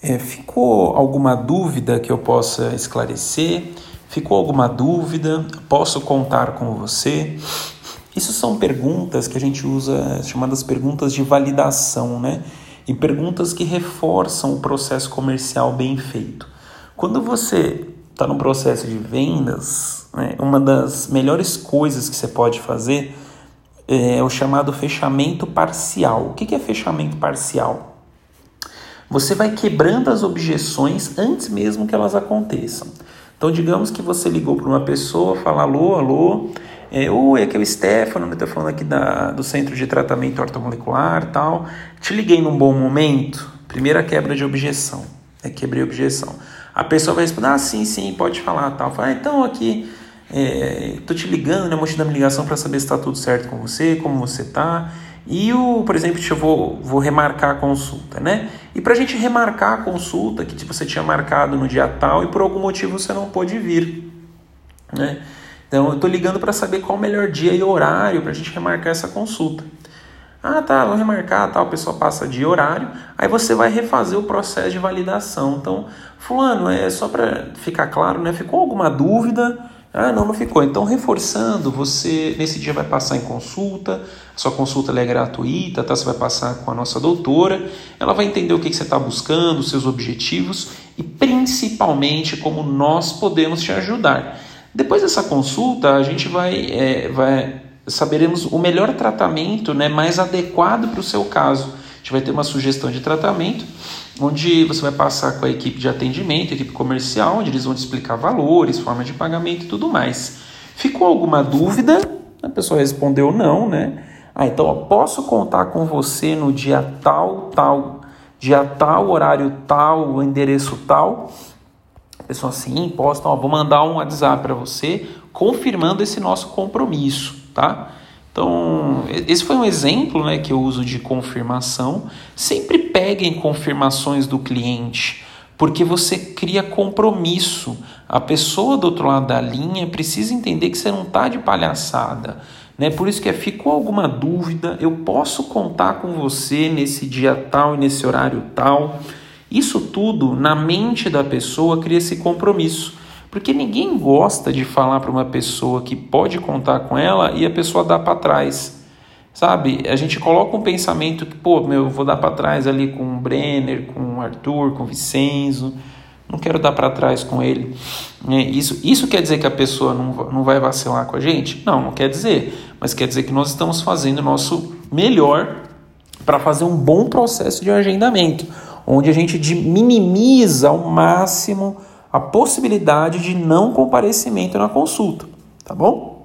É, ficou alguma dúvida que eu possa esclarecer? Ficou alguma dúvida? Posso contar com você? Isso são perguntas que a gente usa, chamadas perguntas de validação, né? E perguntas que reforçam o processo comercial bem feito. Quando você está no processo de vendas, né, uma das melhores coisas que você pode fazer é o chamado fechamento parcial. O que é fechamento parcial? Você vai quebrando as objeções antes mesmo que elas aconteçam. Então, digamos que você ligou para uma pessoa, fala alô, alô, é, oi, aqui é o Stefano, eu estou falando aqui da, do Centro de Tratamento Ortomolecular tal. Te liguei num bom momento, primeira quebra de objeção, é quebrei objeção. A pessoa vai responder, ah, sim, sim, pode falar tal. Fala, ah, então aqui, estou é, te ligando, né, te dar uma ligação para saber se está tudo certo com você, como você está. E o, por exemplo, eu vou, vou remarcar a consulta, né? E para a gente remarcar a consulta que tipo, você tinha marcado no dia tal e por algum motivo você não pôde vir, né? Então eu estou ligando para saber qual o melhor dia e horário para a gente remarcar essa consulta. Ah, tá, vou remarcar, tal, tá, a pessoa passa de horário, aí você vai refazer o processo de validação. Então, fulano, é só para ficar claro, né? Ficou alguma dúvida? Ah, não, não ficou. Então, reforçando, você nesse dia vai passar em consulta, sua consulta é gratuita, tá? Você vai passar com a nossa doutora, ela vai entender o que, que você está buscando, os seus objetivos e principalmente como nós podemos te ajudar. Depois dessa consulta, a gente vai, é, vai saberemos o melhor tratamento né, mais adequado para o seu caso. A gente vai ter uma sugestão de tratamento, onde você vai passar com a equipe de atendimento, equipe comercial, onde eles vão te explicar valores, forma de pagamento e tudo mais. Ficou alguma dúvida? A pessoa respondeu não, né? Ah, então ó, posso contar com você no dia tal, tal, dia tal, horário tal, endereço tal. A pessoa sim, posso, então, ó, vou mandar um WhatsApp para você confirmando esse nosso compromisso, tá? Então, esse foi um exemplo né, que eu uso de confirmação. Sempre peguem confirmações do cliente, porque você cria compromisso. A pessoa do outro lado da linha precisa entender que você não está de palhaçada. Né? Por isso que é, ficou alguma dúvida, eu posso contar com você nesse dia tal e nesse horário tal. Isso tudo, na mente da pessoa, cria esse compromisso. Porque ninguém gosta de falar para uma pessoa que pode contar com ela e a pessoa dá para trás. Sabe? A gente coloca um pensamento que, pô, meu, eu vou dar para trás ali com o Brenner, com o Arthur, com o Vicenzo. Não quero dar para trás com ele. É, isso, isso quer dizer que a pessoa não, não vai vacilar com a gente? Não, não quer dizer. Mas quer dizer que nós estamos fazendo o nosso melhor para fazer um bom processo de agendamento, onde a gente minimiza ao máximo a possibilidade de não comparecimento na consulta, tá bom?